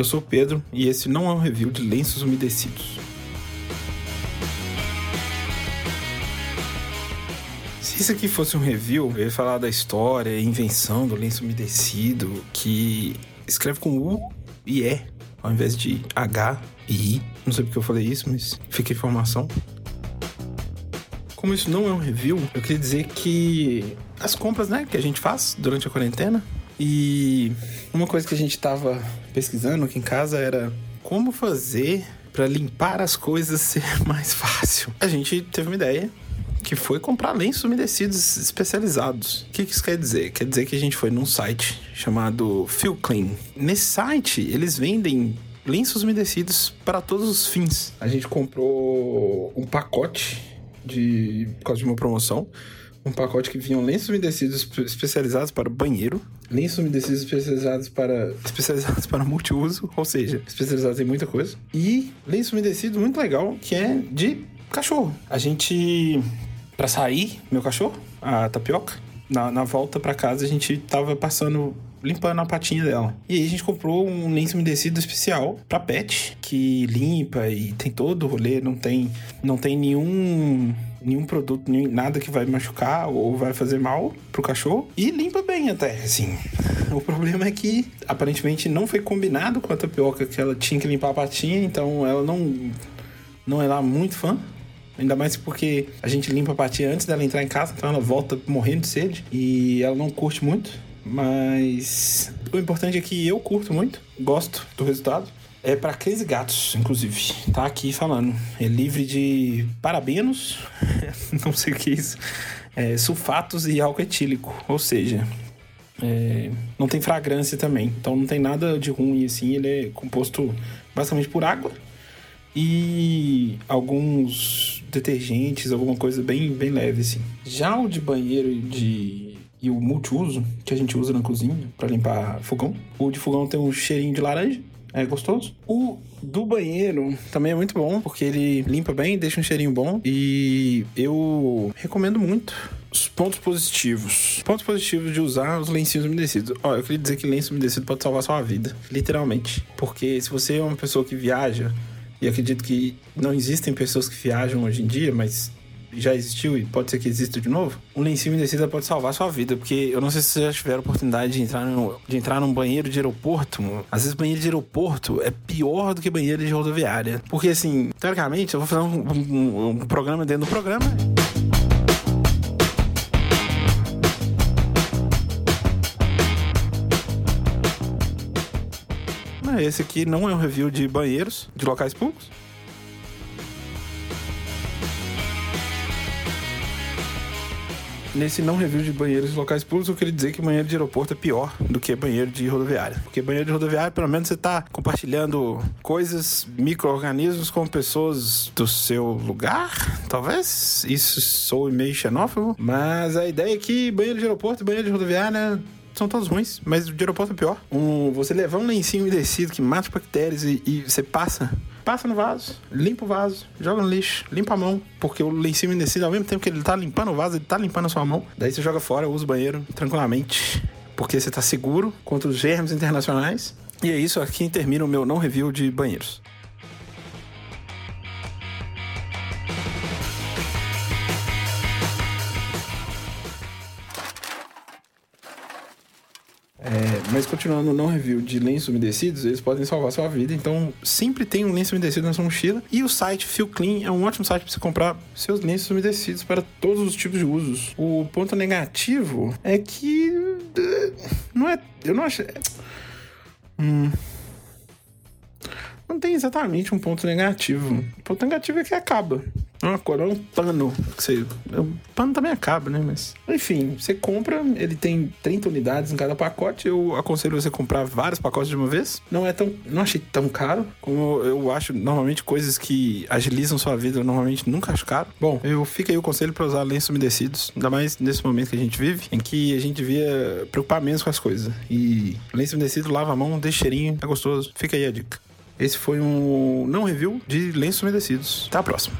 Eu sou o Pedro e esse não é um review de lenços umedecidos. Se isso aqui fosse um review, eu ia falar da história e invenção do lenço umedecido, que escreve com U e E, ao invés de H e I. Não sei porque eu falei isso, mas fica informação. Como isso não é um review, eu queria dizer que as compras, né, que a gente faz durante a quarentena, e uma coisa que a gente estava pesquisando aqui em casa era como fazer para limpar as coisas ser mais fácil. A gente teve uma ideia que foi comprar lenços umedecidos especializados. O que, isso quer dizer? Quer dizer que a gente foi num site chamado Feel Clean. Nesse site, eles vendem lenços umedecidos para todos os fins. A gente comprou um pacote de por causa de uma promoção um pacote que vinham lenços umedecidos especializados para banheiro, lenços umedecidos especializados para especializados para multiuso, ou seja, especializados em muita coisa, e lenço umedecido muito legal que é de cachorro. A gente para sair, meu cachorro, a tapioca, na, na volta para casa a gente tava passando limpando a patinha dela. E aí a gente comprou um lenço umedecido especial para pet, que limpa e tem todo o rolê, não tem não tem nenhum nenhum produto, nem, nada que vai machucar ou vai fazer mal pro cachorro. E limpa bem até, assim. O problema é que aparentemente não foi combinado com a tapioca que ela tinha que limpar a patinha, então ela não, não é lá muito fã. Ainda mais porque a gente limpa a patinha antes dela entrar em casa, então ela volta morrendo de sede e ela não curte muito. Mas o importante é que eu curto muito, gosto do resultado. É para e gatos, inclusive. Tá aqui falando. É livre de parabenos, não sei o que é isso, é, sulfatos e álcool etílico. Ou seja, é, não tem fragrância também. Então não tem nada de ruim assim. Ele é composto basicamente por água e alguns detergentes, alguma coisa bem, bem leve assim. Já o de banheiro de e o multiuso que a gente usa na cozinha para limpar fogão. O de fogão tem um cheirinho de laranja é gostoso. O do banheiro também é muito bom, porque ele limpa bem, deixa um cheirinho bom. E eu recomendo muito os pontos positivos. Pontos positivos de usar os lencinhos umedecidos. Ó, eu queria dizer que lenço umedecido pode salvar sua vida, literalmente. Porque se você é uma pessoa que viaja, e acredito que não existem pessoas que viajam hoje em dia, mas já existiu e pode ser que exista de novo, um lencinho umedecido pode salvar sua vida. Porque eu não sei se vocês já tiveram oportunidade de entrar, no, de entrar num banheiro de aeroporto. Às vezes, banheiro de aeroporto é pior do que banheiro de rodoviária. Porque, assim, teoricamente, eu vou fazer um, um, um programa dentro do programa. Esse aqui não é um review de banheiros, de locais públicos. Nesse não review de banheiros locais públicos, eu queria dizer que banheiro de aeroporto é pior do que banheiro de rodoviária. Porque banheiro de rodoviária, pelo menos você tá compartilhando coisas, micro-organismos com pessoas do seu lugar, talvez. Isso sou meio xenófobo. Mas a ideia é que banheiro de aeroporto e banheiro de rodoviária são todos ruins, mas o de aeroporto é pior. Um, você levar um lencinho umedecido que mata bactérias e, e você passa passa no vaso, limpa o vaso, joga no lixo, limpa a mão, porque o lencinho umedecido, ao mesmo tempo que ele tá limpando o vaso, ele tá limpando a sua mão. Daí você joga fora, usa o banheiro tranquilamente, porque você tá seguro contra os germes internacionais. E é isso, aqui termina o meu não review de banheiros. Mas continuando no review de lenços umedecidos, eles podem salvar sua vida. Então, sempre tem um lenço umedecido na sua mochila. E o site Feel Clean é um ótimo site para você comprar seus lenços umedecidos para todos os tipos de usos. O ponto negativo é que. Eh, não é. Eu não acho. Hum não tem exatamente um ponto negativo. O ponto negativo é que acaba. É uma cor, é um pano. Que você, o pano também acaba, né? Mas. Enfim, você compra, ele tem 30 unidades em cada pacote. Eu aconselho você comprar vários pacotes de uma vez. Não é tão. Não achei tão caro. Como eu acho, normalmente, coisas que agilizam sua vida, eu normalmente nunca acho caro. Bom, eu fico aí o conselho para usar lenços umedecidos. Ainda mais nesse momento que a gente vive, em que a gente devia preocupar menos com as coisas. E lenço umedecido, lava a mão, deixa cheirinho, é gostoso. Fica aí a dica. Esse foi um não review de lenços umedecidos. Até a próxima.